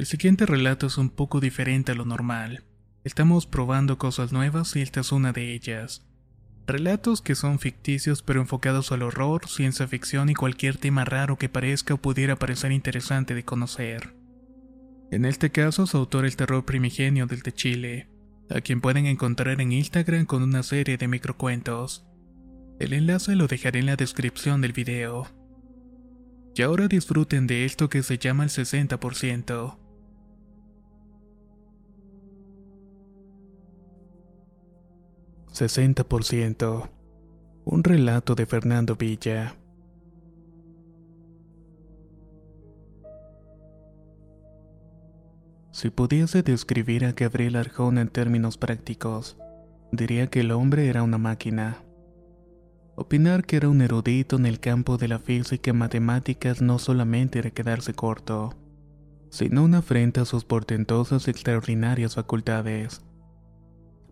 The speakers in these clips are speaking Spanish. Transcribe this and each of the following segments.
El siguiente relato es un poco diferente a lo normal. Estamos probando cosas nuevas y esta es una de ellas. Relatos que son ficticios pero enfocados al horror, ciencia ficción y cualquier tema raro que parezca o pudiera parecer interesante de conocer. En este caso, su autor el terror primigenio del de Chile, a quien pueden encontrar en Instagram con una serie de microcuentos. El enlace lo dejaré en la descripción del video. Y ahora disfruten de esto que se llama el 60%. «60%. Un relato de Fernando Villa. Si pudiese describir a Gabriel Arjona en términos prácticos, diría que el hombre era una máquina. Opinar que era un erudito en el campo de la física y matemáticas no solamente era quedarse corto, sino una afrenta a sus portentosas y extraordinarias facultades.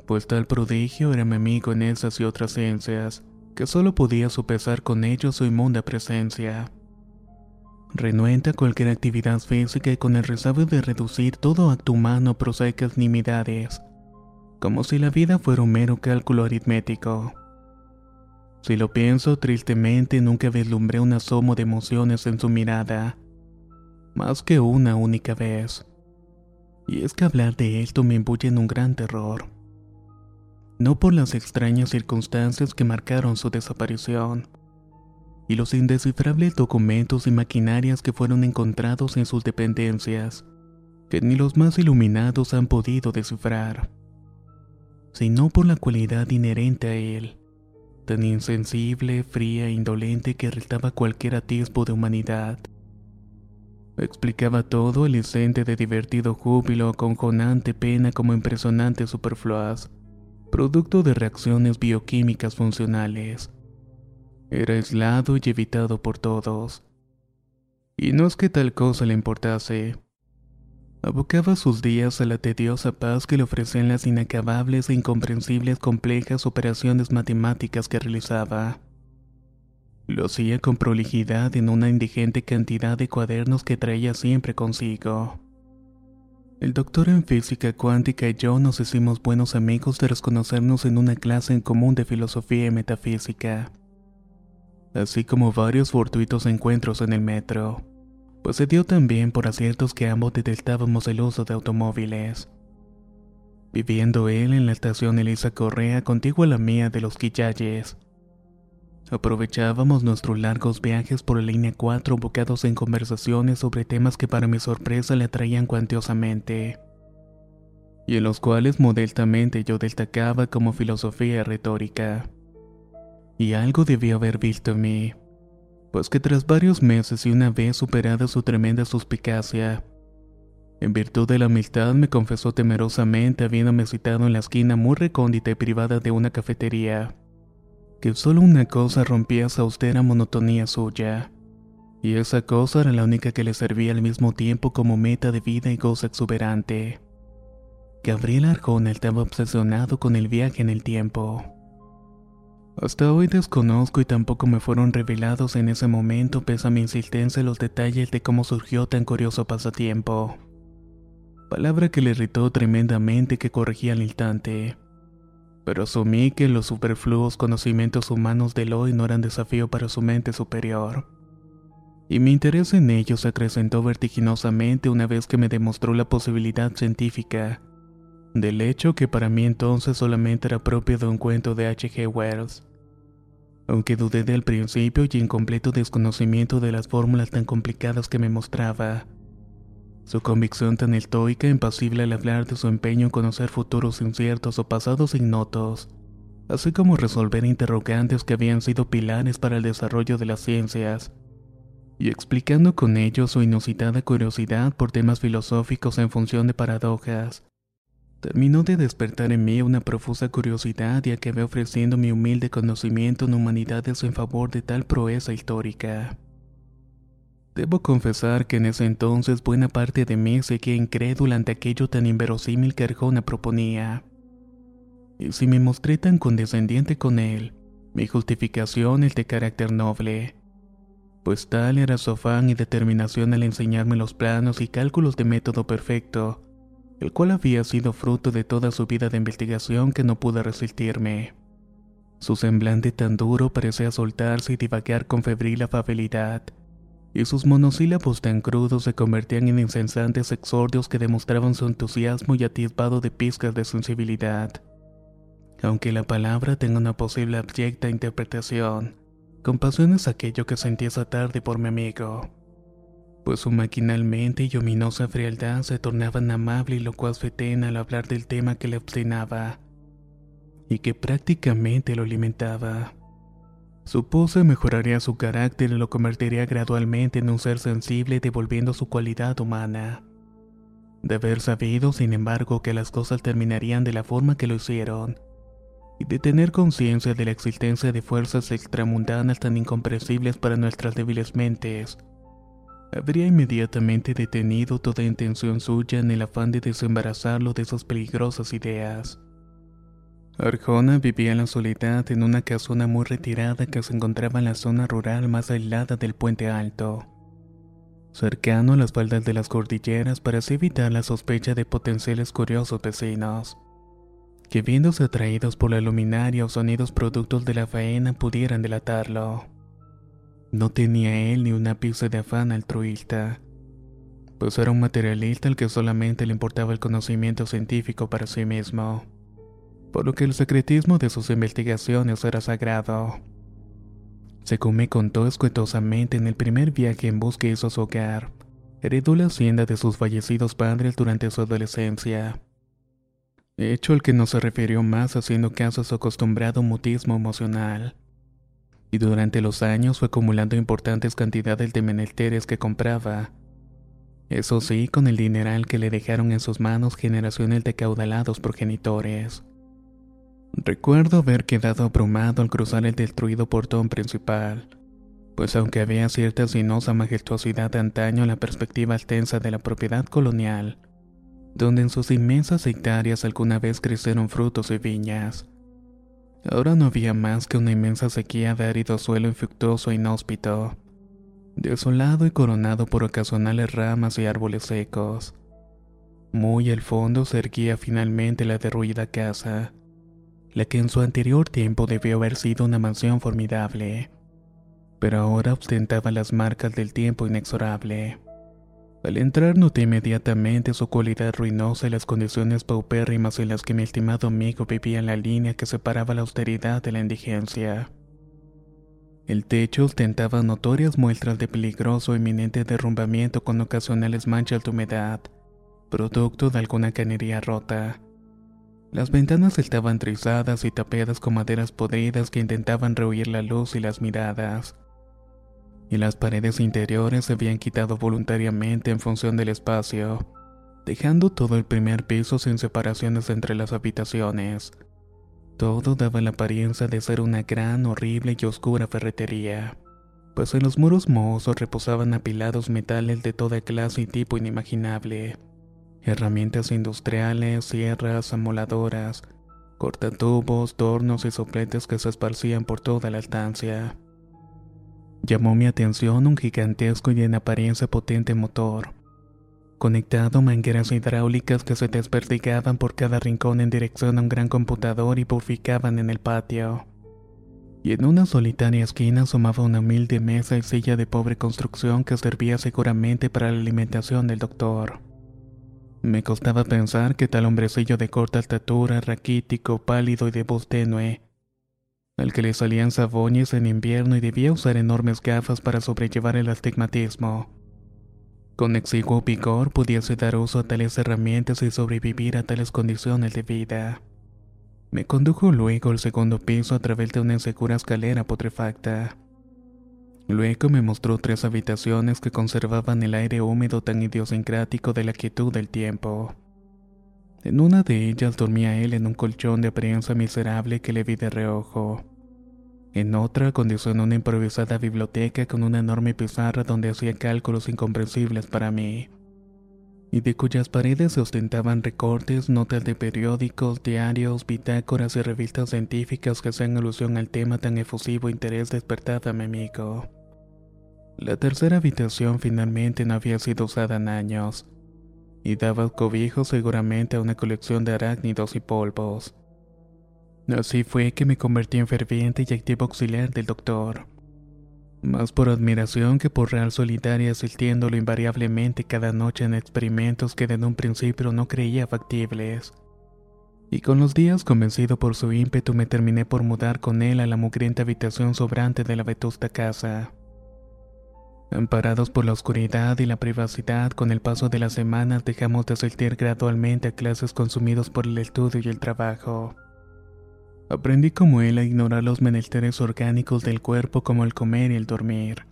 Pues tal prodigio era mi amigo en esas y otras ciencias, que solo podía sopesar con ellos su inmunda presencia. Renuente a cualquier actividad física y con el resabio de reducir todo acto humano a prosaicas nimiedades, como si la vida fuera un mero cálculo aritmético. Si lo pienso tristemente, nunca vislumbré un asomo de emociones en su mirada, más que una única vez. Y es que hablar de esto me imbuye en un gran terror. No por las extrañas circunstancias que marcaron su desaparición, y los indescifrables documentos y maquinarias que fueron encontrados en sus dependencias, que ni los más iluminados han podido descifrar, sino por la cualidad inherente a él tan insensible, fría e indolente que irritaba cualquier atisbo de humanidad. Explicaba todo el incidente de divertido júbilo, conjonante pena como impresionante superfluas, producto de reacciones bioquímicas funcionales. Era aislado y evitado por todos. Y no es que tal cosa le importase, Abocaba sus días a la tediosa paz que le ofrecían las inacabables e incomprensibles complejas operaciones matemáticas que realizaba. Lo hacía con prolijidad en una indigente cantidad de cuadernos que traía siempre consigo. El doctor en física cuántica y yo nos hicimos buenos amigos tras conocernos en una clase en común de filosofía y metafísica, así como varios fortuitos encuentros en el metro pues se dio también por aciertos que ambos detestábamos el uso de automóviles. Viviendo él en la estación Elisa Correa contigua a la mía de los Quillayes. Aprovechábamos nuestros largos viajes por la línea 4 bocados en conversaciones sobre temas que para mi sorpresa le atraían cuantiosamente, y en los cuales modestamente yo destacaba como filosofía retórica. Y algo debió haber visto en mí pues que tras varios meses y una vez superada su tremenda suspicacia, en virtud de la amistad me confesó temerosamente habiéndome citado en la esquina muy recóndita y privada de una cafetería, que solo una cosa rompía esa austera monotonía suya, y esa cosa era la única que le servía al mismo tiempo como meta de vida y gozo exuberante. Gabriel Arjona estaba obsesionado con el viaje en el tiempo. Hasta hoy desconozco y tampoco me fueron revelados en ese momento pese a mi insistencia los detalles de cómo surgió tan curioso pasatiempo. Palabra que le irritó tremendamente que corregía al instante. Pero asumí que los superfluos conocimientos humanos de hoy no eran desafío para su mente superior. Y mi interés en ellos se acrecentó vertiginosamente una vez que me demostró la posibilidad científica del hecho que para mí entonces solamente era propio de un cuento de H.G. Wells. Aunque dudé del principio y en completo desconocimiento de las fórmulas tan complicadas que me mostraba, su convicción tan estoica e impasible al hablar de su empeño en conocer futuros inciertos o pasados ignotos, así como resolver interrogantes que habían sido pilares para el desarrollo de las ciencias, y explicando con ello su inusitada curiosidad por temas filosóficos en función de paradojas, terminó de despertar en mí una profusa curiosidad y acabé ofreciendo mi humilde conocimiento en humanidades en favor de tal proeza histórica. Debo confesar que en ese entonces buena parte de mí seguía incrédula ante aquello tan inverosímil que Arjona proponía. Y si me mostré tan condescendiente con él, mi justificación es de carácter noble, pues tal era su afán y determinación al enseñarme los planos y cálculos de método perfecto, el cual había sido fruto de toda su vida de investigación que no pude resistirme. Su semblante tan duro parecía soltarse y divagar con febril afabilidad y sus monosílabos tan crudos se convertían en incesantes exordios que demostraban su entusiasmo y atisbado de pizcas de sensibilidad. Aunque la palabra tenga una posible abyecta interpretación, compasión es aquello que sentí esa tarde por mi amigo, pues su maquinalmente y ominosa frialdad se tornaban amable y locuaz fetén al hablar del tema que le obstinaba, y que prácticamente lo alimentaba. Su pose mejoraría su carácter y lo convertiría gradualmente en un ser sensible devolviendo su cualidad humana. De haber sabido, sin embargo, que las cosas terminarían de la forma que lo hicieron, y de tener conciencia de la existencia de fuerzas extramundanas tan incomprensibles para nuestras débiles mentes, habría inmediatamente detenido toda intención suya en el afán de desembarazarlo de sus peligrosas ideas. Arjona vivía en la soledad en una casona muy retirada que se encontraba en la zona rural más aislada del puente alto, cercano a las faldas de las cordilleras para así evitar la sospecha de potenciales curiosos vecinos, que viéndose atraídos por la luminaria o sonidos productos de la faena pudieran delatarlo. No tenía él ni un ápice de afán altruista, pues era un materialista al que solamente le importaba el conocimiento científico para sí mismo por lo que el secretismo de sus investigaciones era sagrado. Según me contó escuetosamente en el primer viaje en busca hizo su hogar, heredó la hacienda de sus fallecidos padres durante su adolescencia. Hecho al que no se refirió más haciendo caso a su acostumbrado mutismo emocional. Y durante los años fue acumulando importantes cantidades de menesteres que compraba. Eso sí, con el dineral que le dejaron en sus manos generaciones de caudalados progenitores. Recuerdo haber quedado abrumado al cruzar el destruido portón principal, pues aunque había cierta sinosa majestuosidad de antaño en la perspectiva extensa de la propiedad colonial, donde en sus inmensas hectáreas alguna vez crecieron frutos y viñas, ahora no había más que una inmensa sequía de árido suelo infructuoso e inhóspito, desolado y coronado por ocasionales ramas y árboles secos. Muy al fondo se erguía finalmente la derruida casa, la que en su anterior tiempo debió haber sido una mansión formidable, pero ahora ostentaba las marcas del tiempo inexorable. Al entrar noté inmediatamente su cualidad ruinosa y las condiciones paupérrimas en las que mi estimado amigo vivía en la línea que separaba la austeridad de la indigencia. El techo ostentaba notorias muestras de peligroso e inminente derrumbamiento con ocasionales manchas de humedad, producto de alguna canería rota. Las ventanas estaban trizadas y tapeadas con maderas podridas que intentaban rehuir la luz y las miradas. Y las paredes interiores se habían quitado voluntariamente en función del espacio, dejando todo el primer piso sin separaciones entre las habitaciones. Todo daba la apariencia de ser una gran, horrible y oscura ferretería, pues en los muros mohos reposaban apilados metales de toda clase y tipo inimaginable herramientas industriales, sierras, amoladoras, cortatubos, tornos y sopletes que se esparcían por toda la estancia. Llamó mi atención un gigantesco y en apariencia potente motor, conectado mangueras hidráulicas que se desperdigaban por cada rincón en dirección a un gran computador y purificaban en el patio. Y en una solitaria esquina asomaba una humilde mesa y silla de pobre construcción que servía seguramente para la alimentación del doctor. Me costaba pensar que tal hombrecillo de corta estatura, raquítico, pálido y de voz tenue, al que le salían sabones en invierno y debía usar enormes gafas para sobrellevar el astigmatismo. Con exiguo vigor pudiese dar uso a tales herramientas y sobrevivir a tales condiciones de vida. Me condujo luego al segundo piso a través de una insegura escalera putrefacta. Luego me mostró tres habitaciones que conservaban el aire húmedo tan idiosincrático de la quietud del tiempo. En una de ellas dormía él en un colchón de apariencia miserable que le vi de reojo. En otra condicionó una improvisada biblioteca con una enorme pizarra donde hacía cálculos incomprensibles para mí, y de cuyas paredes se ostentaban recortes, notas de periódicos, diarios, bitácoras y revistas científicas que hacían alusión al tema tan efusivo interés despertado a mi amigo. La tercera habitación finalmente no había sido usada en años, y daba cobijo seguramente a una colección de arácnidos y polvos. Así fue que me convertí en ferviente y activo auxiliar del doctor. Más por admiración que por real solidaria asistiéndolo invariablemente cada noche en experimentos que desde un principio no creía factibles. Y con los días, convencido por su ímpetu, me terminé por mudar con él a la mugrienta habitación sobrante de la vetusta casa. Amparados por la oscuridad y la privacidad, con el paso de las semanas dejamos de asistir gradualmente a clases consumidos por el estudio y el trabajo. Aprendí como él a ignorar los menesteres orgánicos del cuerpo como el comer y el dormir,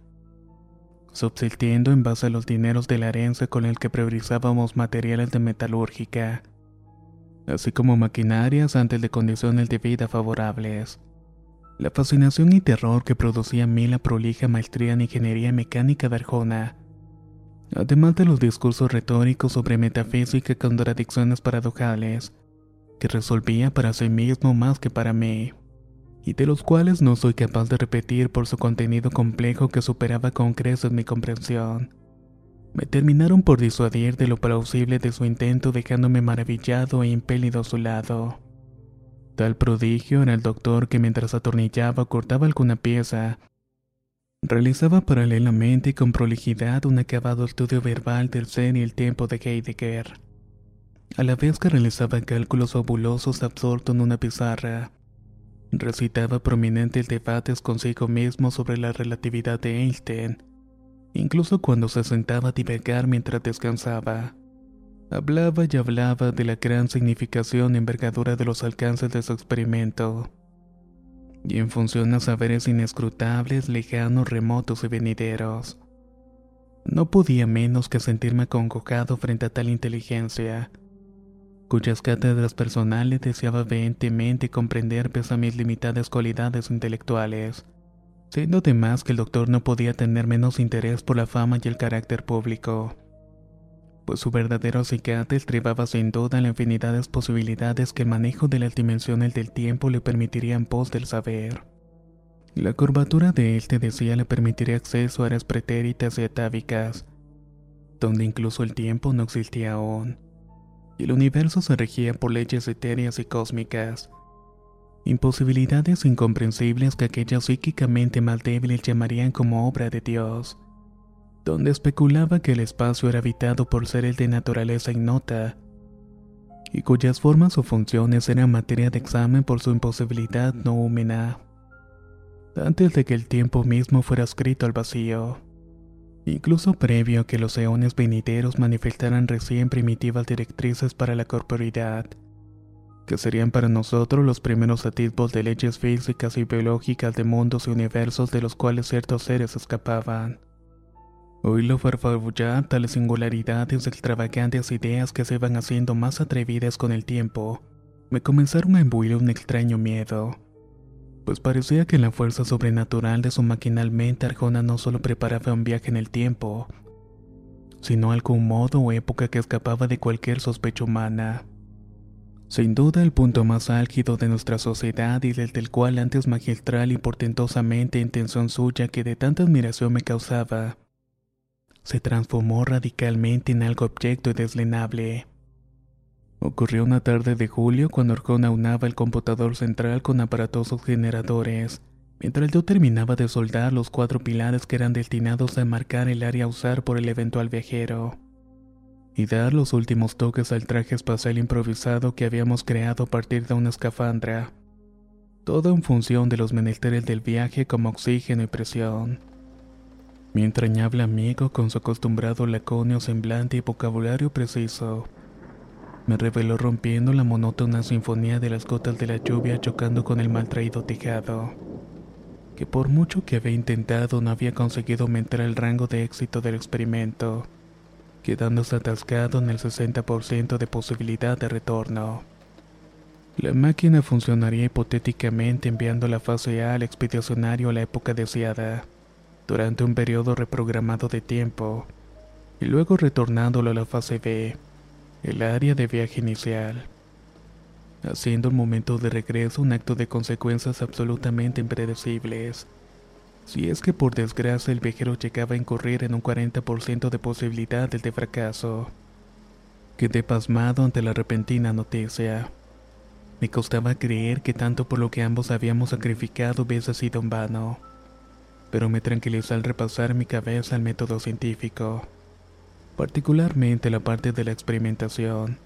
subsistiendo en base a los dineros de la herencia con el que priorizábamos materiales de metalúrgica, así como maquinarias antes de condiciones de vida favorables. La fascinación y terror que producía mí la prolija maestría en ingeniería mecánica de Arjona, además de los discursos retóricos sobre metafísica y contradicciones paradojales, que resolvía para sí mismo más que para mí, y de los cuales no soy capaz de repetir por su contenido complejo que superaba con creces mi comprensión. Me terminaron por disuadir de lo plausible de su intento dejándome maravillado e impelido a su lado. Tal prodigio era el doctor que mientras atornillaba o cortaba alguna pieza, realizaba paralelamente y con prolijidad un acabado estudio verbal del ser y el tiempo de Heidegger, a la vez que realizaba cálculos fabulosos absorto en una pizarra. Recitaba prominentes debates consigo mismo sobre la relatividad de Einstein, incluso cuando se sentaba a divagar mientras descansaba. Hablaba y hablaba de la gran significación y envergadura de los alcances de su experimento. Y en función a saberes inescrutables, lejanos, remotos y venideros. No podía menos que sentirme acongojado frente a tal inteligencia, cuyas cátedras personales deseaba vehementemente comprender pese a mis limitadas cualidades intelectuales, siendo además que el doctor no podía tener menos interés por la fama y el carácter público pues su verdadero psiquiatra estribaba sin duda en la infinidad de posibilidades que el manejo de las dimensiones del tiempo le permitiría en pos del saber. La curvatura de él, te decía, le permitiría acceso a áreas pretéritas y atávicas, donde incluso el tiempo no existía aún, y el universo se regía por leyes etéreas y cósmicas. Imposibilidades incomprensibles que aquellas psíquicamente más débiles llamarían como obra de Dios donde especulaba que el espacio era habitado por seres de naturaleza ignota, y cuyas formas o funciones eran materia de examen por su imposibilidad no húmena, antes de que el tiempo mismo fuera escrito al vacío, incluso previo a que los eones venideros manifestaran recién primitivas directrices para la corporidad, que serían para nosotros los primeros atisbos de leyes físicas y biológicas de mundos y universos de los cuales ciertos seres escapaban. Oílo farfabullar tales singularidades extravagantes ideas que se van haciendo más atrevidas con el tiempo, me comenzaron a imbuir un extraño miedo. Pues parecía que la fuerza sobrenatural de su maquinal mente Arjona no solo preparaba un viaje en el tiempo, sino algún modo o época que escapaba de cualquier sospecha humana. Sin duda el punto más álgido de nuestra sociedad y desde el cual antes magistral y portentosamente intención suya que de tanta admiración me causaba, se transformó radicalmente en algo objeto y deslenable. Ocurrió una tarde de julio cuando Arjona unaba el computador central con aparatosos generadores, mientras yo terminaba de soldar los cuatro pilares que eran destinados a marcar el área a usar por el eventual viajero, y dar los últimos toques al traje espacial improvisado que habíamos creado a partir de una escafandra. Todo en función de los menesteres del viaje como oxígeno y presión. Mi entrañable amigo, con su acostumbrado laconio semblante y vocabulario preciso, me reveló rompiendo la monótona sinfonía de las gotas de la lluvia chocando con el maltraído tejado, que por mucho que había intentado no había conseguido aumentar el rango de éxito del experimento, quedándose atascado en el 60% de posibilidad de retorno. La máquina funcionaría hipotéticamente enviando la fase A al expedicionario a la época deseada, durante un periodo reprogramado de tiempo, y luego retornándolo a la fase B el área de viaje inicial, haciendo el momento de regreso un acto de consecuencias absolutamente impredecibles. Si es que por desgracia el viajero llegaba a incurrir en un 40% de posibilidades de fracaso. Quedé pasmado ante la repentina noticia. Me costaba creer que tanto por lo que ambos habíamos sacrificado hubiese sido en vano, pero me tranquilizó al repasar mi cabeza el método científico particularmente la parte de la experimentación.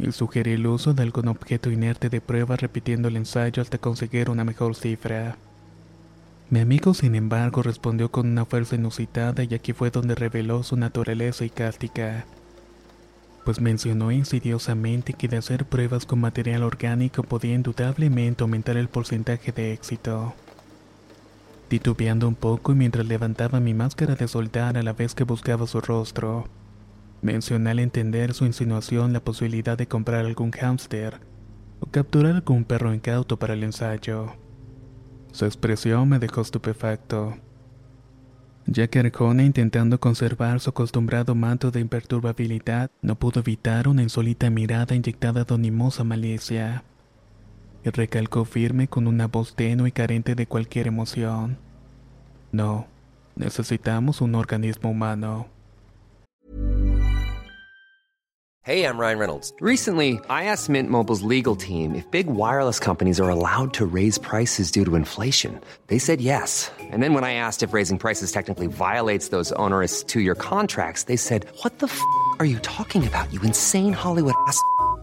Y sugerí el uso de algún objeto inerte de prueba repitiendo el ensayo hasta conseguir una mejor cifra. Mi amigo, sin embargo, respondió con una fuerza inusitada y aquí fue donde reveló su naturaleza icástica, pues mencionó insidiosamente que de hacer pruebas con material orgánico podía indudablemente aumentar el porcentaje de éxito. Titubeando un poco y mientras levantaba mi máscara de soldar a la vez que buscaba su rostro, mencioné al entender su insinuación la posibilidad de comprar algún hámster o capturar algún perro incauto para el ensayo. Su expresión me dejó estupefacto, ya que Arjona, intentando conservar su acostumbrado manto de imperturbabilidad, no pudo evitar una insólita mirada inyectada de animosa malicia recalcó firme con una voz tenue y carente de cualquier emoción. No, necesitamos un organismo humano. Hey, I'm Ryan Reynolds. Recently, I asked Mint Mobile's legal team if big wireless companies are allowed to raise prices due to inflation. They said yes. And then when I asked if raising prices technically violates those onerous two-year contracts, they said, "What the f*** are you talking about? You insane Hollywood ass."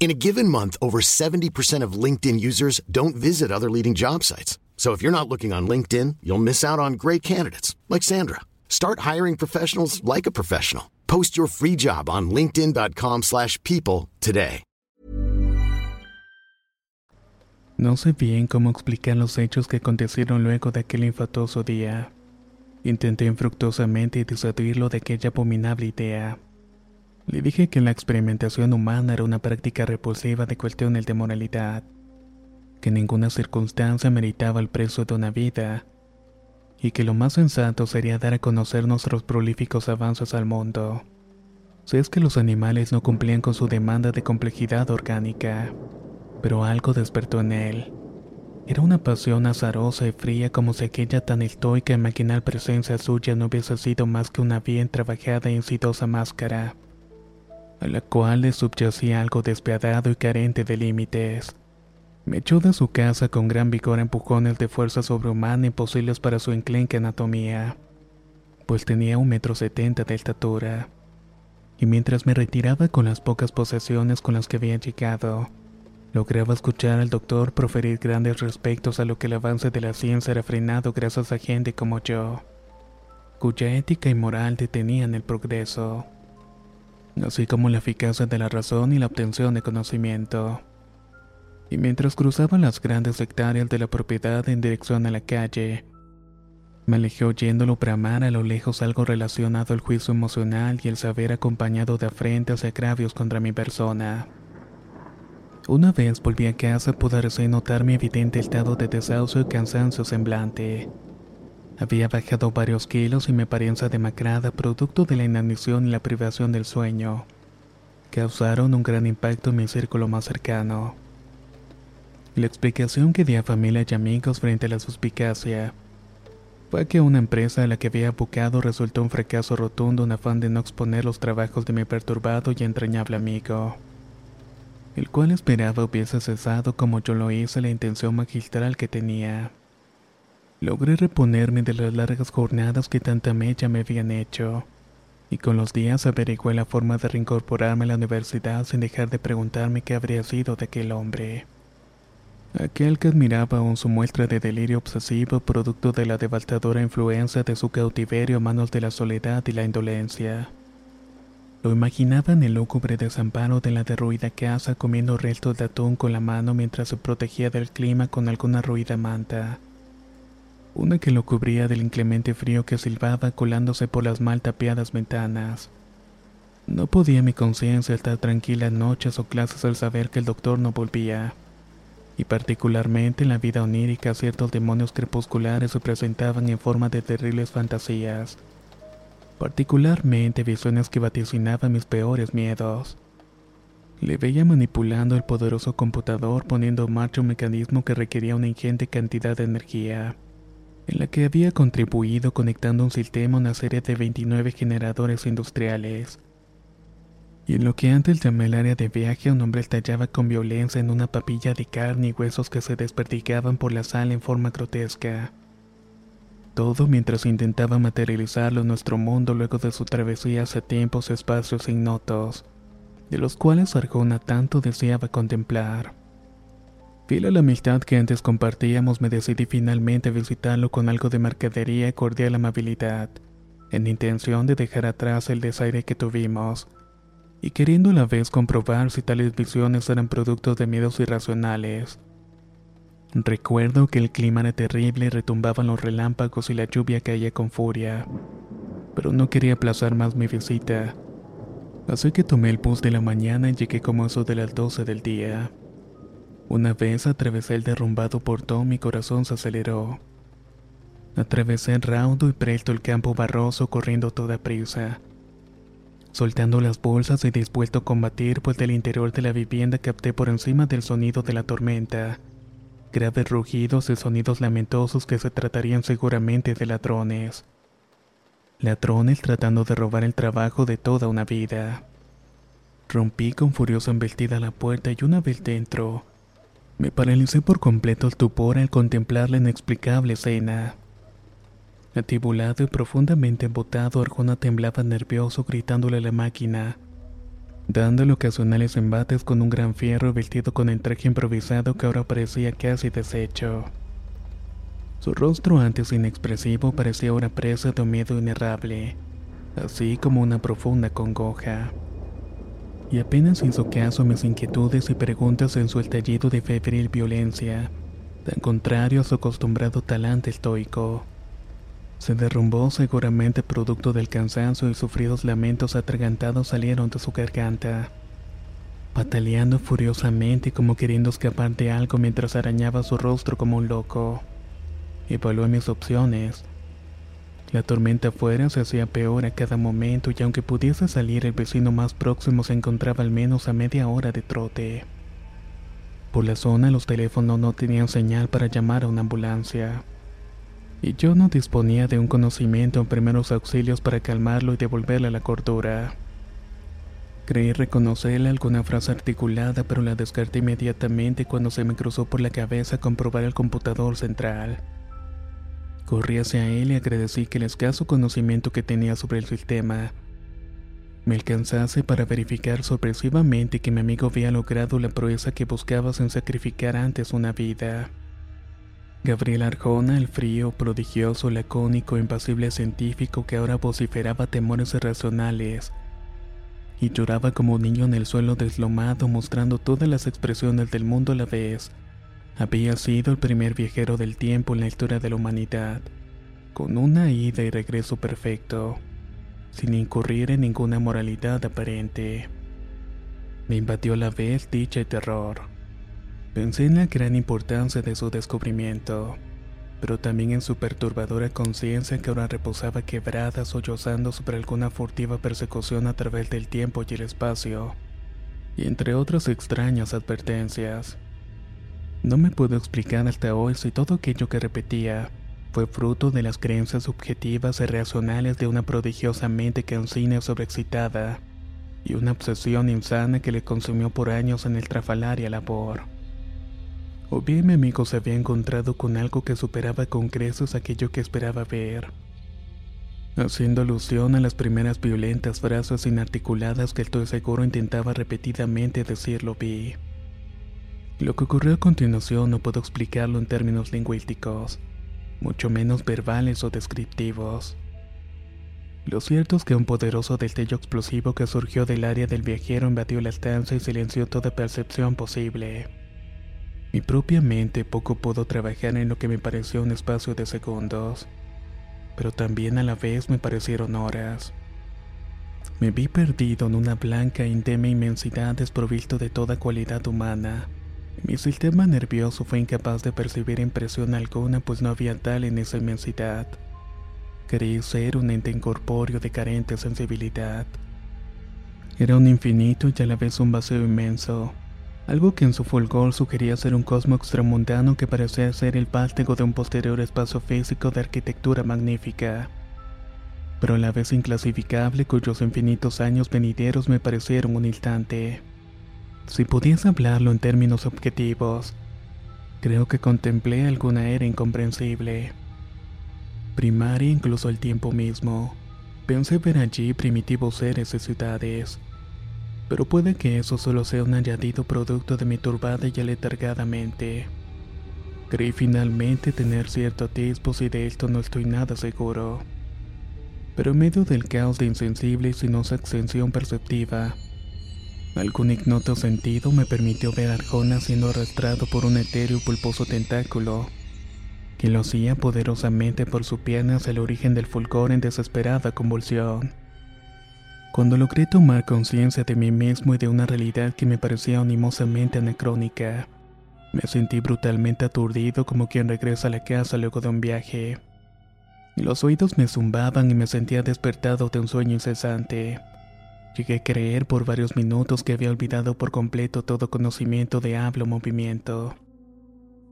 In a given month, over 70% of LinkedIn users don't visit other leading job sites. So if you're not looking on LinkedIn, you'll miss out on great candidates like Sandra. Start hiring professionals like a professional. Post your free job on linkedin.com/people today. No sé bien cómo explicar los hechos que acontecieron luego de aquel infatuoso día. Intenté infructuosamente disuadirlo de aquella abominable idea. Le dije que la experimentación humana era una práctica repulsiva de cuestiones de moralidad, que ninguna circunstancia meritaba el precio de una vida, y que lo más sensato sería dar a conocer nuestros prolíficos avances al mundo. Si es que los animales no cumplían con su demanda de complejidad orgánica, pero algo despertó en él. Era una pasión azarosa y fría como si aquella tan estoica y maquinal presencia suya no hubiese sido más que una bien trabajada e insidosa máscara a la cual le subyacía algo despiadado y carente de límites. Me echó de su casa con gran vigor empujones de fuerza sobrehumana imposibles para su enclenque anatomía, pues tenía un metro setenta de estatura. Y mientras me retiraba con las pocas posesiones con las que había llegado, lograba escuchar al doctor proferir grandes respectos a lo que el avance de la ciencia era frenado gracias a gente como yo, cuya ética y moral detenían el progreso así como la eficacia de la razón y la obtención de conocimiento. Y mientras cruzaban las grandes hectáreas de la propiedad en dirección a la calle, Me alejé oyéndolo bramar a lo lejos algo relacionado al juicio emocional y el saber acompañado de afrentas y agravios contra mi persona. Una vez volví a casa pude notar mi evidente estado de desahucio y cansancio semblante. Había bajado varios kilos y mi apariencia demacrada producto de la inanición y la privación del sueño. Causaron un gran impacto en mi círculo más cercano. La explicación que di a familia y amigos frente a la suspicacia fue que una empresa a la que había buscado resultó un fracaso rotundo en afán de no exponer los trabajos de mi perturbado y entrañable amigo, el cual esperaba hubiese cesado como yo lo hice la intención magistral que tenía. Logré reponerme de las largas jornadas que tanta mella me habían hecho, y con los días averigué la forma de reincorporarme a la universidad sin dejar de preguntarme qué habría sido de aquel hombre. Aquel que admiraba aún su muestra de delirio obsesivo producto de la devastadora influencia de su cautiverio a manos de la soledad y la indolencia. Lo imaginaba en el lúgubre desamparo de la derruida casa comiendo restos de atún con la mano mientras se protegía del clima con alguna ruida manta. Una que lo cubría del inclemente frío que silbaba colándose por las mal tapiadas ventanas. No podía mi conciencia estar tranquila en noches o clases al saber que el doctor no volvía y particularmente en la vida onírica ciertos demonios crepusculares se presentaban en forma de terribles fantasías, particularmente visiones que vaticinaban mis peores miedos. Le veía manipulando el poderoso computador poniendo en marcha un mecanismo que requería una ingente cantidad de energía, en la que había contribuido conectando un sistema a una serie de 29 generadores industriales y en lo que antes llamé el área de viaje, un hombre estallaba con violencia en una papilla de carne y huesos que se desperdigaban por la sala en forma grotesca. Todo mientras intentaba materializarlo en nuestro mundo luego de su travesía hacia tiempos y espacios ignotos, de los cuales Arjona tanto deseaba contemplar. Fiel a la amistad que antes compartíamos, me decidí finalmente a visitarlo con algo de mercadería y cordial amabilidad, en intención de dejar atrás el desaire que tuvimos y queriendo a la vez comprobar si tales visiones eran productos de miedos irracionales. Recuerdo que el clima era terrible y retumbaban los relámpagos y la lluvia caía con furia, pero no quería aplazar más mi visita, así que tomé el bus de la mañana y llegué como eso de las 12 del día. Una vez atravesé el derrumbado portón, mi corazón se aceleró. Atravesé raudo y presto el campo barroso corriendo toda prisa soltando las bolsas y dispuesto a combatir, pues del interior de la vivienda capté por encima del sonido de la tormenta. Graves rugidos y sonidos lamentosos que se tratarían seguramente de ladrones. Ladrones tratando de robar el trabajo de toda una vida. Rompí con furiosa embestida la puerta y una vez dentro, me paralicé por completo el tupor al contemplar la inexplicable escena. Atibulado y profundamente embotado, Arjona temblaba nervioso gritándole a la máquina, dándole ocasionales embates con un gran fierro vestido con el traje improvisado que ahora parecía casi deshecho. Su rostro antes inexpresivo parecía ahora presa de un miedo inerrable, así como una profunda congoja. Y apenas hizo caso a mis inquietudes y preguntas en su estallido de febril violencia, tan contrario a su acostumbrado talante estoico. Se derrumbó seguramente producto del cansancio y sufridos lamentos atragantados salieron de su garganta. Pataleando furiosamente como queriendo escapar de algo mientras arañaba su rostro como un loco. Evalué mis opciones. La tormenta afuera se hacía peor a cada momento y aunque pudiese salir el vecino más próximo se encontraba al menos a media hora de trote. Por la zona los teléfonos no tenían señal para llamar a una ambulancia y yo no disponía de un conocimiento en primeros auxilios para calmarlo y devolverle la cordura. Creí reconocerle alguna frase articulada, pero la descarté inmediatamente cuando se me cruzó por la cabeza comprobar el computador central. Corrí hacia él y agradecí que el escaso conocimiento que tenía sobre el sistema me alcanzase para verificar sorpresivamente que mi amigo había logrado la proeza que buscaba sin sacrificar antes una vida. Gabriel Arjona, el frío, prodigioso, lacónico, impasible científico que ahora vociferaba temores irracionales y lloraba como un niño en el suelo deslomado mostrando todas las expresiones del mundo a la vez. Había sido el primer viajero del tiempo en la historia de la humanidad, con una ida y regreso perfecto, sin incurrir en ninguna moralidad aparente. Me invadió a la vez dicha y terror. Pensé en la gran importancia de su descubrimiento, pero también en su perturbadora conciencia que ahora reposaba quebrada sollozando sobre alguna furtiva persecución a través del tiempo y el espacio, y entre otras extrañas advertencias. No me puedo explicar hasta hoy si todo aquello que repetía fue fruto de las creencias subjetivas y racionales de una prodigiosa mente cansina sobreexcitada, y una obsesión insana que le consumió por años en el trafalaria labor. O bien mi amigo se había encontrado con algo que superaba con creces aquello que esperaba ver, haciendo alusión a las primeras violentas frases inarticuladas que estoy seguro intentaba repetidamente decirlo vi. Lo que ocurrió a continuación no puedo explicarlo en términos lingüísticos, mucho menos verbales o descriptivos. Lo cierto es que un poderoso destello explosivo que surgió del área del viajero invadió la estancia y silenció toda percepción posible. Mi propia mente poco pudo trabajar en lo que me pareció un espacio de segundos, pero también a la vez me parecieron horas. Me vi perdido en una blanca e inmensidad desprovisto de toda cualidad humana. Mi sistema nervioso fue incapaz de percibir impresión alguna pues no había tal en esa inmensidad. Creí ser un ente incorpóreo de carente sensibilidad. Era un infinito y a la vez un vacío inmenso, algo que en su fulgor sugería ser un cosmo extramundano que parecía ser el vástago de un posterior espacio físico de arquitectura magnífica, pero a la vez inclasificable cuyos infinitos años venideros me parecieron un instante. Si pudiese hablarlo en términos objetivos, creo que contemplé alguna era incomprensible primaria incluso el tiempo mismo. Pensé ver allí primitivos seres de ciudades, pero puede que eso solo sea un añadido producto de mi turbada y aletargada mente. Creí finalmente tener cierto atisbo y de esto no estoy nada seguro. Pero en medio del caos de insensible y sinosa extensión perceptiva, algún ignoto sentido me permitió ver a Arjona siendo arrastrado por un etéreo pulposo tentáculo que lo hacía poderosamente por su pierna hacia el origen del fulgor en desesperada convulsión. Cuando logré tomar conciencia de mí mismo y de una realidad que me parecía animosamente anacrónica, me sentí brutalmente aturdido como quien regresa a la casa luego de un viaje. Los oídos me zumbaban y me sentía despertado de un sueño incesante. Llegué a creer por varios minutos que había olvidado por completo todo conocimiento de habla o movimiento.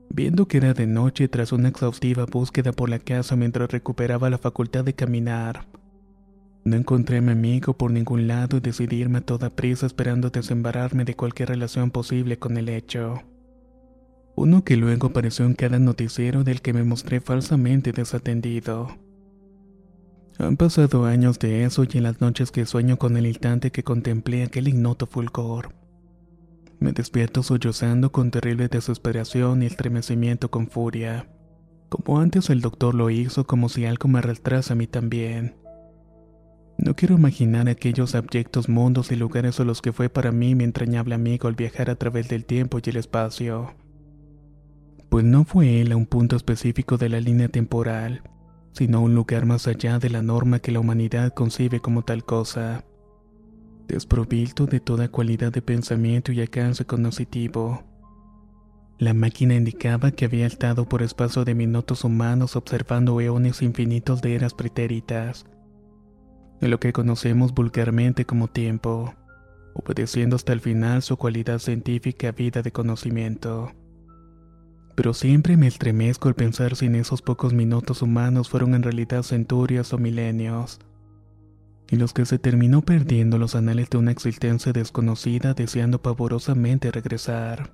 Viendo que era de noche tras una exhaustiva búsqueda por la casa mientras recuperaba la facultad de caminar, no encontré a mi amigo por ningún lado y decidí irme a toda prisa esperando desembararme de cualquier relación posible con el hecho. Uno que luego apareció en cada noticiero del que me mostré falsamente desatendido. Han pasado años de eso y en las noches que sueño con el instante que contemplé aquel ignoto fulgor me despierto sollozando con terrible desesperación y estremecimiento con furia, como antes el doctor lo hizo como si algo me arrastrase a mí también. No quiero imaginar aquellos abyectos mundos y lugares a los que fue para mí mi entrañable amigo al viajar a través del tiempo y el espacio. Pues no fue él a un punto específico de la línea temporal, sino un lugar más allá de la norma que la humanidad concibe como tal cosa desprovisto de toda cualidad de pensamiento y alcance cognitivo. La máquina indicaba que había estado por espacio de minutos humanos observando eones infinitos de eras pretéritas, lo que conocemos vulgarmente como tiempo, obedeciendo hasta el final su cualidad científica vida de conocimiento. Pero siempre me estremezco al pensar si en esos pocos minutos humanos fueron en realidad centurias o milenios y los que se terminó perdiendo los anales de una existencia desconocida deseando pavorosamente regresar.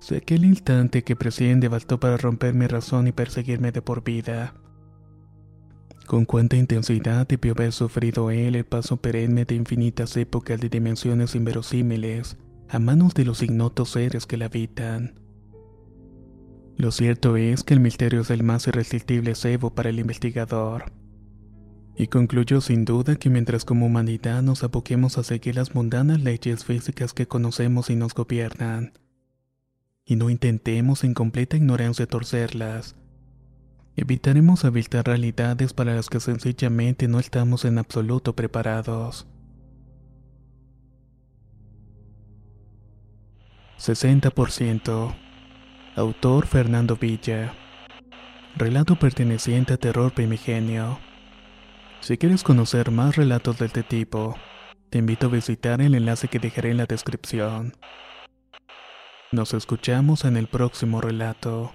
Sé aquel instante que presciende bastó para romper mi razón y perseguirme de por vida. Con cuánta intensidad debió haber sufrido él el paso perenne de infinitas épocas de dimensiones inverosímiles a manos de los ignotos seres que la habitan. Lo cierto es que el misterio es el más irresistible cebo para el investigador y concluyó sin duda que mientras como humanidad nos aboquemos a seguir las mundanas leyes físicas que conocemos y nos gobiernan, y no intentemos en completa ignorancia torcerlas, Evitaremos habilitar realidades para las que sencillamente no estamos en absoluto preparados. 60%. Autor Fernando Villa. Relato perteneciente a Terror Primigenio. Si quieres conocer más relatos de este tipo, te invito a visitar el enlace que dejaré en la descripción. Nos escuchamos en el próximo relato.